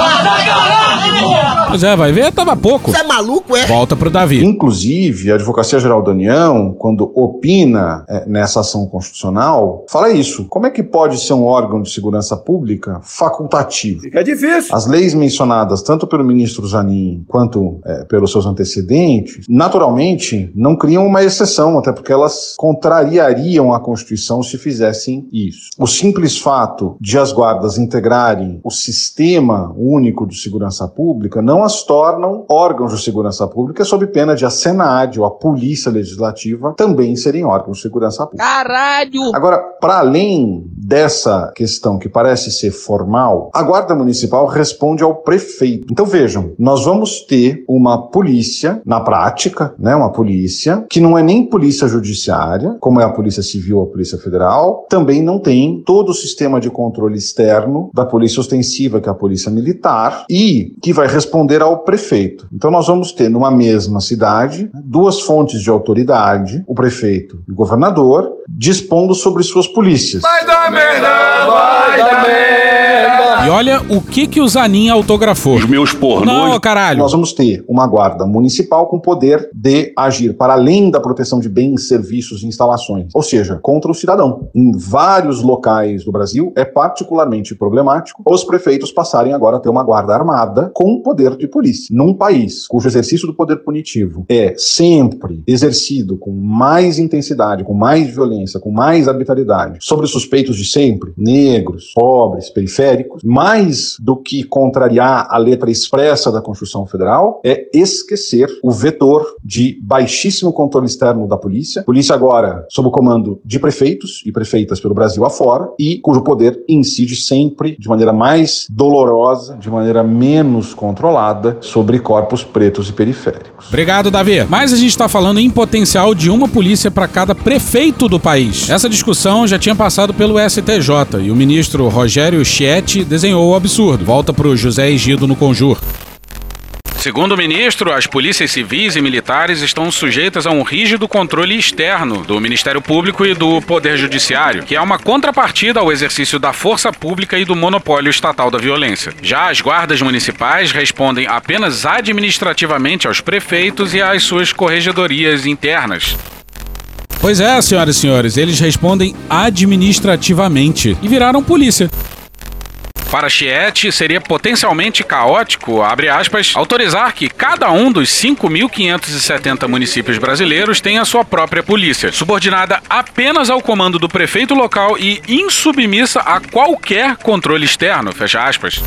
Pois é, vai ver, tava pouco. Você é maluco, é? Volta pro Davi. Inclusive, a Advocacia Geral da União, quando opina eh, nessa ação constitucional, fala isso. Como é que pode ser um órgão de segurança pública facultativo? Fica difícil. As leis mencionadas, tanto pelo ministro Zanin quanto eh, pelos seus antecedentes, naturalmente não criam uma exceção, até porque elas contrariariam a Constituição se fizessem isso. O simples fato de as guardas integrarem o sistema único de segurança pública não as tornam órgãos de segurança pública, sob pena de a Senad ou a Polícia Legislativa também serem órgãos de segurança pública. Caralho! Agora, para além dessa questão que parece ser formal, a Guarda Municipal responde ao prefeito. Então vejam, nós vamos ter uma polícia, na prática, né, uma polícia, que não é nem polícia judiciária, como é a Polícia Civil ou a Polícia Federal, também não tem todo o sistema de controle externo da Polícia Ostensiva, que é a Polícia Militar, e que vai responder ao prefeito. Então nós vamos ter numa mesma cidade duas fontes de autoridade, o prefeito e o governador, dispondo sobre suas polícias. Vai dar merda, vai dar merda. E olha o que que o Zanin autografou. Os meus pornôs. Não, caralho. Nós vamos ter uma guarda municipal com poder de agir para além da proteção de bens, serviços e instalações, ou seja, contra o cidadão. Em vários locais do Brasil é particularmente problemático os prefeitos passarem agora a ter uma guarda armada com poder de polícia. Num país cujo exercício do poder punitivo é sempre exercido com mais intensidade, com mais violência, com mais arbitrariedade sobre suspeitos de sempre, negros, pobres, periféricos, mais do que contrariar a letra expressa da Constituição Federal, é esquecer o vetor de baixíssimo controle externo da polícia. Polícia agora sob o comando de prefeitos e prefeitas pelo Brasil afora e cujo poder incide sempre de maneira mais dolorosa, de maneira menos controlada sobre corpos pretos e periféricos. Obrigado, Davi. Mas a gente está falando em potencial de uma polícia para cada prefeito do país. Essa discussão já tinha passado pelo STJ e o ministro Rogério Schietti desenhou o absurdo. Volta para o José Egido no Conjur. Segundo o ministro, as polícias civis e militares estão sujeitas a um rígido controle externo do Ministério Público e do Poder Judiciário, que é uma contrapartida ao exercício da força pública e do monopólio estatal da violência. Já as guardas municipais respondem apenas administrativamente aos prefeitos e às suas corregedorias internas. Pois é, senhoras e senhores, eles respondem administrativamente e viraram polícia. Para Chiette, seria potencialmente caótico, abre aspas, autorizar que cada um dos 5.570 municípios brasileiros tenha sua própria polícia, subordinada apenas ao comando do prefeito local e insubmissa a qualquer controle externo, fecha aspas.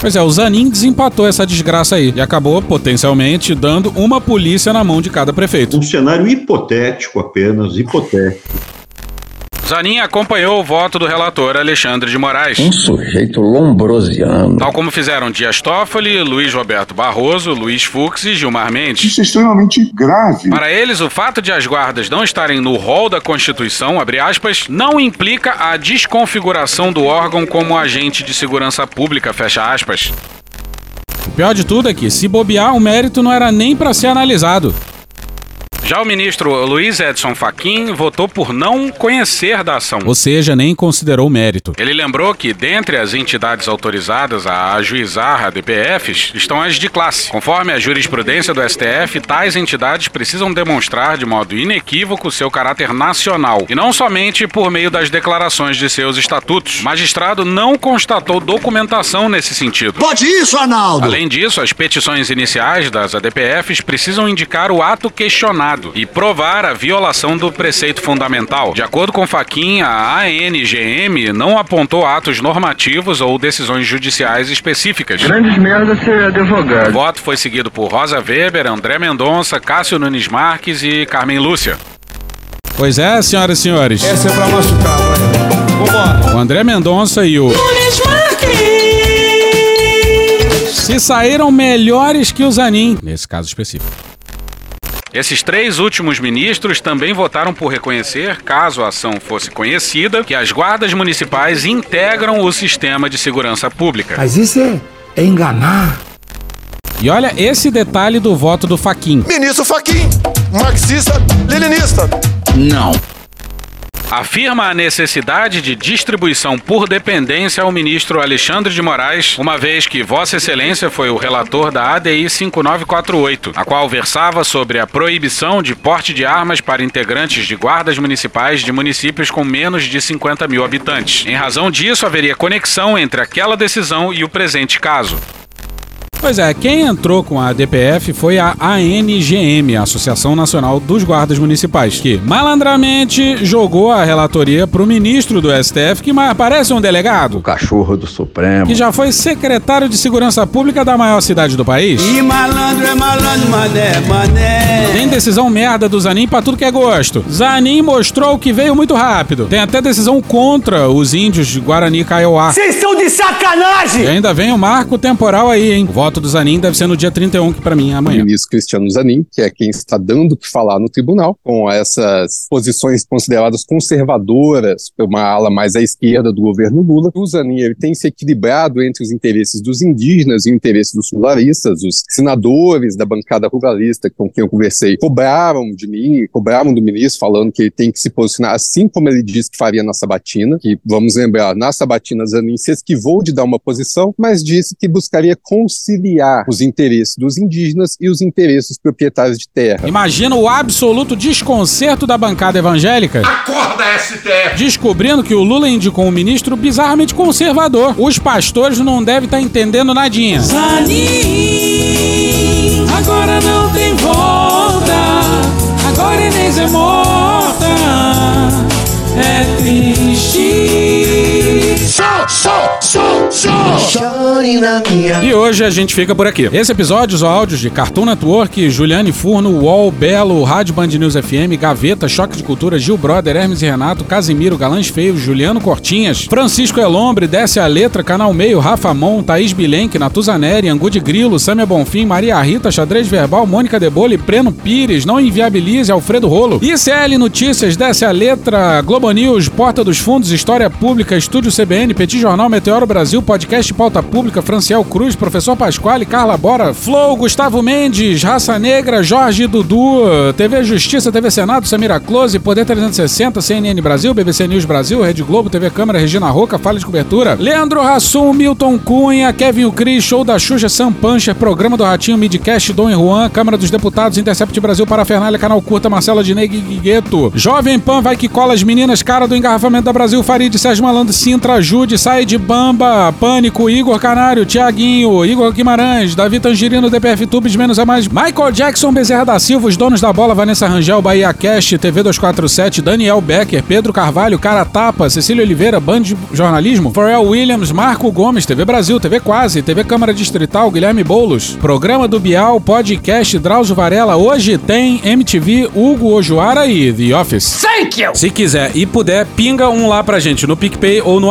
Pois é, o Zanin desempatou essa desgraça aí e acabou potencialmente dando uma polícia na mão de cada prefeito. Um cenário hipotético apenas, hipotético. Zanin acompanhou o voto do relator Alexandre de Moraes. Um sujeito lombrosiano. Tal como fizeram Dias Toffoli, Luiz Roberto Barroso, Luiz Fux e Gilmar Mendes. Isso é extremamente grave. Para eles, o fato de as guardas não estarem no rol da Constituição, abre aspas, não implica a desconfiguração do órgão como agente de segurança pública, fecha aspas. O pior de tudo é que, se bobear, o mérito não era nem para ser analisado. Já o ministro Luiz Edson Fachin votou por não conhecer da ação. Ou seja, nem considerou o mérito. Ele lembrou que, dentre as entidades autorizadas a ajuizar a DPFs, estão as de classe. Conforme a jurisprudência do STF, tais entidades precisam demonstrar de modo inequívoco seu caráter nacional, e não somente por meio das declarações de seus estatutos. O magistrado não constatou documentação nesse sentido. Pode isso, Arnaldo! Além disso, as petições iniciais das ADPFs precisam indicar o ato questionado e provar a violação do preceito fundamental. De acordo com Faquin, a ANGM não apontou atos normativos ou decisões judiciais específicas. Grandes merda ser advogado. O voto foi seguido por Rosa Weber, André Mendonça, Cássio Nunes Marques e Carmen Lúcia. Pois é, senhoras e senhores. Essa é pra machucar, vai. Vambora. O André Mendonça e o. Nunes Marques! Se saíram melhores que o Zanin, nesse caso específico. Esses três últimos ministros também votaram por reconhecer, caso a ação fosse conhecida, que as guardas municipais integram o sistema de segurança pública. Mas isso é, é enganar. E olha esse detalhe do voto do Faquin. Ministro Faquin, marxista, leninista. Não afirma a necessidade de distribuição por dependência ao ministro Alexandre de Moraes, uma vez que Vossa Excelência foi o relator da ADI 5948, a qual versava sobre a proibição de porte de armas para integrantes de guardas municipais de municípios com menos de 50 mil habitantes. Em razão disso, haveria conexão entre aquela decisão e o presente caso. Pois é, quem entrou com a DPF foi a ANGM, a Associação Nacional dos Guardas Municipais, que malandramente jogou a relatoria pro ministro do STF, que mais parece um delegado. O cachorro do Supremo. Que já foi secretário de Segurança Pública da maior cidade do país. E malandro é malandro, mané, mané. Tem decisão merda do Zanin pra tudo que é gosto. Zanin mostrou que veio muito rápido. Tem até decisão contra os índios de Guarani e Kaiowá. Vocês estão de sacanagem! E ainda vem o marco temporal aí, hein? O voto do Zanin deve ser no dia 31, que pra mim é amanhã. O ministro Cristiano Zanin, que é quem está dando o que falar no tribunal, com essas posições consideradas conservadoras, uma ala mais à esquerda do governo Lula. O Zanin ele tem se equilibrado entre os interesses dos indígenas e o interesse dos ruralistas. Os senadores da bancada ruralista com quem eu conversei cobraram de mim, cobraram do ministro, falando que ele tem que se posicionar assim como ele disse que faria na Sabatina, que, vamos lembrar, na Sabatina Zanin se esquivou de dar uma posição, mas disse que buscaria conciliar os interesses dos indígenas e os interesses dos proprietários de terra. Imagina o absoluto desconcerto da bancada evangélica. Acorda, STF! Descobrindo que o Lula indicou um ministro bizarramente conservador. Os pastores não devem estar entendendo nadinha. Zanin, agora não tem volta. Agora Inês é morta. É triste. E hoje a gente fica por aqui. Esse episódio, os áudios de Cartoon Network, Juliane Furno, UOL, Belo, Rádio Band News FM, Gaveta, Choque de Cultura, Gil Brother, Hermes e Renato, Casimiro, Galãs Feios, Juliano Cortinhas, Francisco Elombre, Desce a Letra, Canal Meio, Rafa Mon, Thaís Bilenque, Natuzaneri, Angu de Grilo, Sâmia Bonfim, Maria Rita, Xadrez Verbal, Mônica Debole, Preno Pires, Não Inviabilize, Alfredo Rolo, ICL Notícias, Desce a Letra, Globo News, Porta dos Fundos, História Pública, Estúdio CBN, Petit Jornal Meteoro Brasil, Podcast Pauta Pública, Franciel Cruz, Professor Pasquale, Carla Bora, Flow, Gustavo Mendes, Raça Negra, Jorge Dudu, TV Justiça, TV Senado, Samira Close, Poder 360, CNN Brasil, BBC News Brasil, Rede Globo, TV Câmara, Regina Roca, Fala de Cobertura, Leandro Rassum, Milton Cunha, Kevin o Cris, Show da Xuxa, Sam Puncher, Programa do Ratinho, Midcast, Dom e Juan, Câmara dos Deputados, Intercept Brasil, Parafernália, Canal Curta, Marcela Dinei, Guigueto, Jovem Pan, Vai Que Cola, as Meninas, Cara do Engarrafamento da Brasil, Farid, Sérgio Malandro, Sintra, Jude, Sai de Bamba, Pânico, Igor Canário, Tiaguinho, Igor Guimarães, Davi Tangirino, DPF Tubes, Menos a Mais, Michael Jackson, Bezerra da Silva, Os Donos da Bola, Vanessa Rangel, Bahia Cast, TV 247, Daniel Becker, Pedro Carvalho, Cara Tapa, Cecília Oliveira, Band de Jornalismo, Pharrell Williams, Marco Gomes, TV Brasil, TV Quase, TV Câmara Distrital, Guilherme Boulos, Programa do Bial, Podcast, Drauzio Varela, hoje tem MTV, Hugo Ojoara e The Office. Thank you! Se quiser e puder, pinga um lá pra gente no PicPay ou no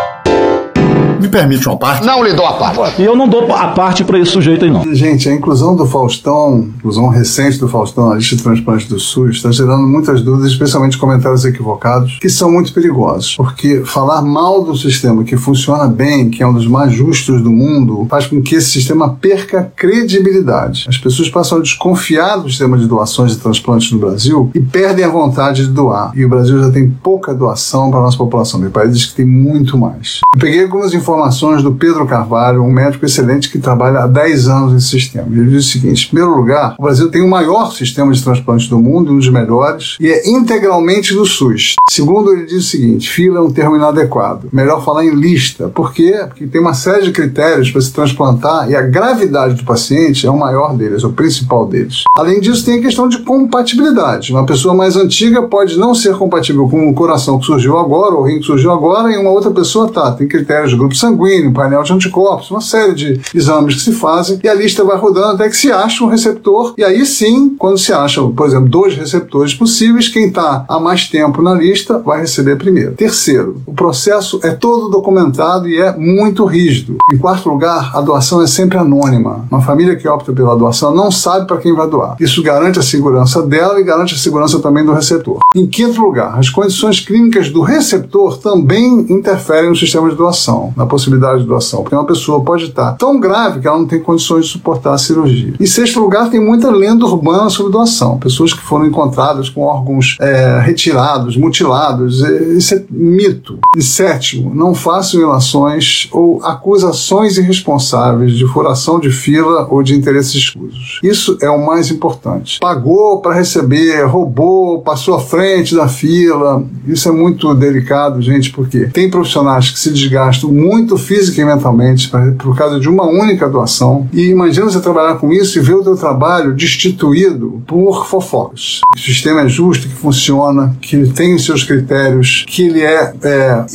Me permite uma parte? Não lhe dou a parte. E eu não dou a parte pra esse sujeito aí, não. Gente, a inclusão do Faustão, a inclusão recente do Faustão na lista de transplante do SUS, está gerando muitas dúvidas, especialmente comentários equivocados, que são muito perigosos. Porque falar mal do sistema que funciona bem, que é um dos mais justos do mundo, faz com que esse sistema perca credibilidade. As pessoas passam a desconfiar do sistema de doações e transplantes no Brasil e perdem a vontade de doar. E o Brasil já tem pouca doação para a nossa população. Meu país diz que tem muito mais. Eu peguei algumas informações informações do Pedro Carvalho, um médico excelente que trabalha há 10 anos nesse sistema. Ele diz o seguinte: em primeiro lugar, o Brasil tem o maior sistema de transplantes do mundo, um dos melhores, e é integralmente do SUS. Segundo, ele diz o seguinte: fila é um termo inadequado. Melhor falar em lista. Por quê? Porque tem uma série de critérios para se transplantar e a gravidade do paciente é o maior deles, é o principal deles. Além disso, tem a questão de compatibilidade. Uma pessoa mais antiga pode não ser compatível com o coração que surgiu agora, ou o rim que surgiu agora, e uma outra pessoa tá. Tem critérios de grupo sanguíneo, painel de anticorpos, uma série de exames que se fazem, e a lista vai rodando até que se acha um receptor, e aí sim, quando se acha, por exemplo, dois receptores possíveis, quem está há mais tempo na lista vai receber primeiro. Terceiro, o processo é todo documentado e é muito rígido. Em quarto lugar, a doação é sempre anônima. Uma família que opta pela doação não sabe para quem vai doar. Isso garante a segurança dela e garante a segurança também do receptor. Em quinto lugar, as condições clínicas do receptor também interferem no sistema de doação. Na possibilidade de doação, porque uma pessoa pode estar tão grave que ela não tem condições de suportar a cirurgia. E sexto lugar, tem muita lenda urbana sobre doação. Pessoas que foram encontradas com órgãos é, retirados, mutilados. É, isso é mito. E sétimo, não façam ilações ou acusações irresponsáveis de furação de fila ou de interesses escusos. Isso é o mais importante. Pagou para receber, roubou, passou à frente da fila. Isso é muito delicado, gente, porque tem profissionais que se desgastam muito física e mentalmente por causa de uma única doação. E imagina você trabalhar com isso e ver o teu trabalho destituído por fofocas. O sistema é justo, que funciona, que tem os seus critérios, que ele é, é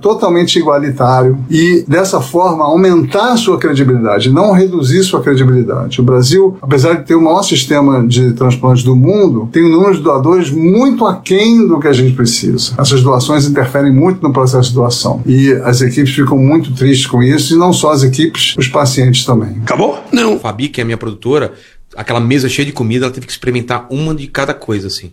totalmente igualitário e dessa forma aumentar a sua credibilidade, não reduzir sua credibilidade. O Brasil, apesar de ter o maior sistema de transplantes do mundo, tem um número de doadores muito aquém do que a gente precisa. Essas doações interferem muito no processo de doação e as equipes ficam muito tristes com isso e não só as equipes, os pacientes também. Acabou? Não. Fabi, que é minha produtora, aquela mesa cheia de comida, ela teve que experimentar uma de cada coisa, assim.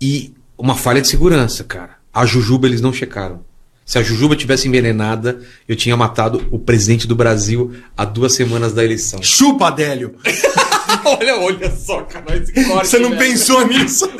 E uma falha de segurança, cara. A jujuba eles não checaram. Se a jujuba tivesse envenenada, eu tinha matado o presidente do Brasil há duas semanas da eleição. Chupa, Adélio! olha, olha só, cara. Esse corte, Você não velho. pensou nisso?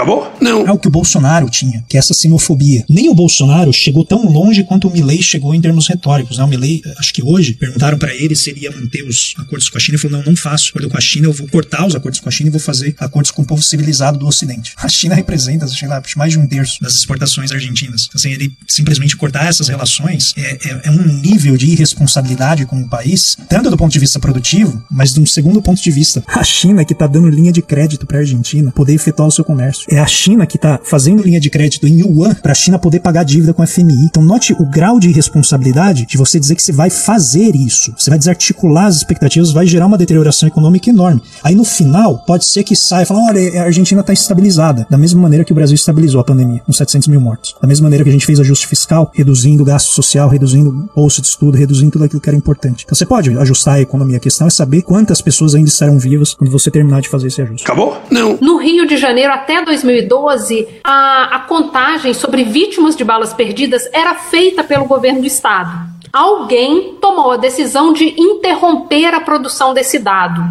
Acabou? Não. É o que o Bolsonaro tinha, que é essa sinofobia. Nem o Bolsonaro chegou tão longe quanto o Milley chegou em termos retóricos. Né? O Milley, acho que hoje, perguntaram para ele se ele ia manter os acordos com a China. Ele falou: não, não faço acordo com a China, eu vou cortar os acordos com a China e vou fazer acordos com o povo civilizado do Ocidente. A China representa, sei lá, mais de um terço das exportações argentinas. Então, assim, ele simplesmente cortar essas relações é, é, é um nível de irresponsabilidade com o país, tanto do ponto de vista produtivo, mas de um segundo ponto de vista. A China que está dando linha de crédito para a Argentina poder efetuar o seu comércio. É a China que está fazendo linha de crédito em yuan para a China poder pagar dívida com a FMI. Então note o grau de irresponsabilidade de você dizer que você vai fazer isso. Você vai desarticular as expectativas, vai gerar uma deterioração econômica enorme. Aí no final, pode ser que saia e fala, olha, a Argentina está estabilizada. Da mesma maneira que o Brasil estabilizou a pandemia, com 700 mil mortos. Da mesma maneira que a gente fez ajuste fiscal, reduzindo o gasto social, reduzindo bolsa de estudo, reduzindo tudo aquilo que era importante. Então você pode ajustar a economia. A questão é saber quantas pessoas ainda estarão vivas quando você terminar de fazer esse ajuste. Acabou? Não. No Rio de Janeiro, até 2012, a, a contagem sobre vítimas de balas perdidas era feita pelo governo do estado. Alguém tomou a decisão de interromper a produção desse dado.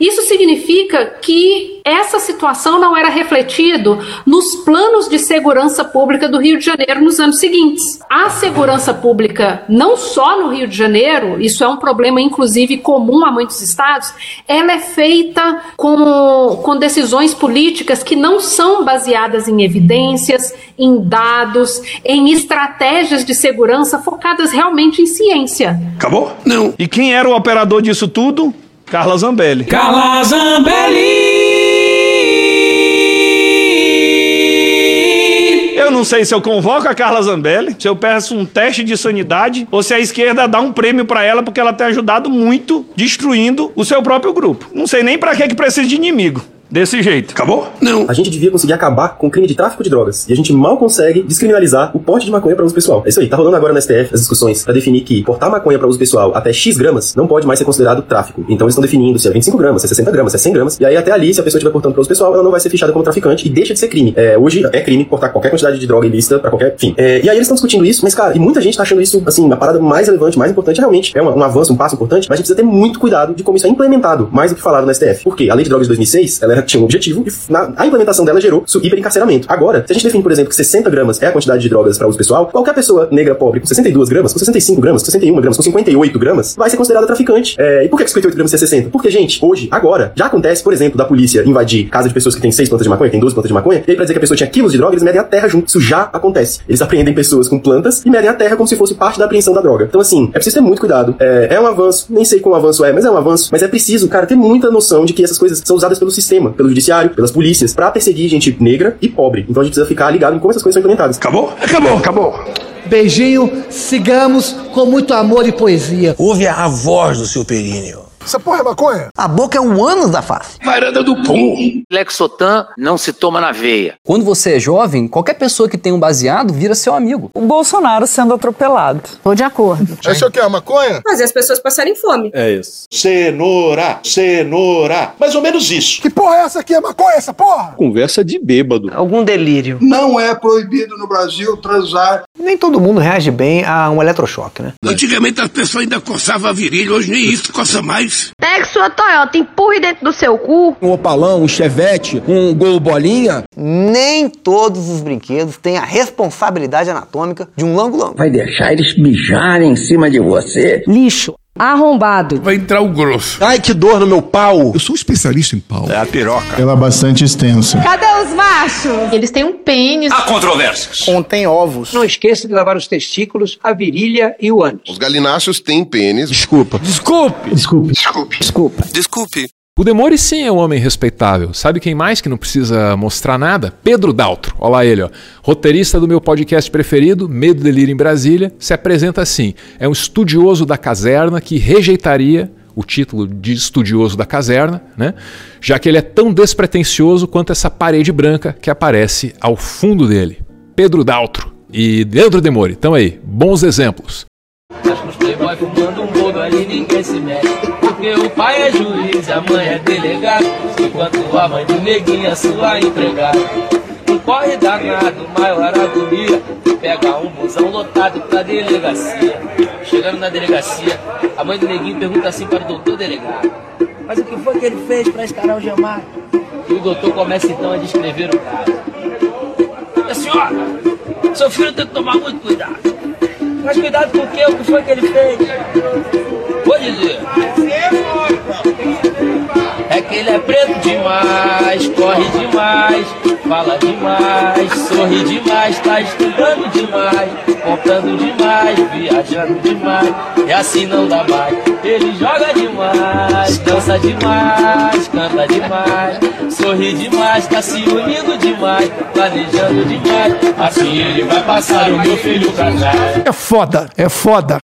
Isso significa que essa situação não era refletido nos planos de segurança pública do Rio de Janeiro nos anos seguintes. A segurança pública, não só no Rio de Janeiro, isso é um problema inclusive comum a muitos estados, ela é feita com, com decisões políticas que não são baseadas em evidências, em dados, em estratégias de segurança focadas realmente em ciência. Acabou? Não. E quem era o operador disso tudo? Carla Zambelli. Carla Zambelli! Não sei se eu convoco a Carla Zambelli, se eu peço um teste de sanidade ou se a esquerda dá um prêmio para ela porque ela tem ajudado muito destruindo o seu próprio grupo. Não sei nem para que que precisa de inimigo. Desse jeito. Acabou? Não. A gente devia conseguir acabar com o crime de tráfico de drogas. E a gente mal consegue descriminalizar o porte de maconha para uso pessoal. É isso aí. Tá rolando agora no STF as discussões para definir que portar maconha para uso pessoal até X gramas não pode mais ser considerado tráfico. Então eles estão definindo se é 25 gramas, se é 60 gramas, se é 100 gramas. E aí até ali, se a pessoa estiver portando para uso pessoal, ela não vai ser fichada como traficante e deixa de ser crime. É, hoje é crime portar qualquer quantidade de droga ilícita para qualquer fim. É, e aí eles estão discutindo isso, mas cara, e muita gente tá achando isso, assim, a parada mais relevante, mais importante, realmente é um, um avanço, um passo importante, mas a gente precisa ter muito cuidado de como isso é implementado, mais do que falado no STF. Porque a lei de drogas de 2006, ela tinha um objetivo de na, a implementação dela gerou hiperencarceramento. Agora, se a gente define, por exemplo, que 60 gramas é a quantidade de drogas para uso pessoal, qualquer pessoa negra pobre com 62 gramas, com 65 gramas, com 61 gramas, com 58 gramas, vai ser considerada traficante. É, e por que 58 gramas é 60? Porque, gente, hoje, agora, já acontece, por exemplo, da polícia invadir casa de pessoas que têm 6 plantas de maconha, tem 12 plantas de maconha, e aí pra dizer que a pessoa tinha quilos de droga, eles medem a terra junto. Isso já acontece. Eles apreendem pessoas com plantas e medem a terra como se fosse parte da apreensão da droga. Então, assim, é preciso ter muito cuidado. É, é um avanço, nem sei como avanço é, mas é um avanço. Mas é preciso, cara, ter muita noção de que essas coisas são usadas pelo sistema, pelo judiciário, pelas polícias, pra perseguir gente negra e pobre. Então a gente precisa ficar ligado em como essas coisas são implementadas. Acabou? Acabou, acabou. Beijinho, sigamos com muito amor e poesia. Ouve a voz do seu períneo. Essa porra é maconha? A boca é um ânus da face. Varanda do pum. Lexotan não se toma na veia. Quando você é jovem, qualquer pessoa que tem um baseado vira seu amigo. O Bolsonaro sendo atropelado. Tô de acordo. Esse é o que? A maconha? Fazer as pessoas passarem fome. É isso. Cenoura, cenoura. Mais ou menos isso. Que porra é essa aqui? É maconha essa porra? Conversa de bêbado. Algum delírio. Não é proibido no Brasil transar. Nem todo mundo reage bem a um eletrochoque, né? Antigamente as pessoas ainda coçavam a virilha, hoje nem isso coça mais. Pegue sua Toyota, empurre dentro do seu cu. Um opalão, um chevette, um gol bolinha. Nem todos os brinquedos têm a responsabilidade anatômica de um lango-lango. Vai deixar eles mijarem em cima de você? Lixo. Arrombado. Vai entrar o grosso. Ai, que dor no meu pau. Eu sou especialista em pau. É a piroca. Ela é bastante extensa. Cadê os machos? Eles têm um pênis. Há controvérsias. Contém ovos. Não esqueça de lavar os testículos, a virilha e o ânus. Os galináceos têm pênis. Desculpa. Desculpe. Desculpe. Desculpe. Desculpa. Desculpe. O Demore sim é um homem respeitável. Sabe quem mais que não precisa mostrar nada? Pedro Daltro. Olha lá ele, ó. Roteirista do meu podcast preferido, Medo Delírio em Brasília, se apresenta assim. É um estudioso da caserna que rejeitaria o título de estudioso da caserna, né? Já que ele é tão despretensioso quanto essa parede branca que aparece ao fundo dele. Pedro Daltro e Leandro Demore. Então aí, bons exemplos. Acho que os um ali. Porque o pai é juiz, a mãe é delegado. Enquanto a mãe do neguinho é sua empregada. Um corre danado, maior agonia. Pega um busão lotado pra delegacia. Chegando na delegacia, a mãe do neguinho pergunta assim para o doutor delegado: Mas o que foi que ele fez pra escalar o Gemar? E o doutor começa então a descrever o caso. E a senhora, seu filho tem que tomar muito cuidado. Mas cuidado com o que? O que foi que ele fez? Vou dizer. É ele é preto demais, corre demais, fala demais, sorri demais, tá estudando demais, comprando demais, viajando demais, e assim não dá mais. Ele joga demais, dança demais, canta demais, sorri demais, tá se unindo demais, planejando demais. Assim ele vai passar o meu filho pra trás. É foda, é foda.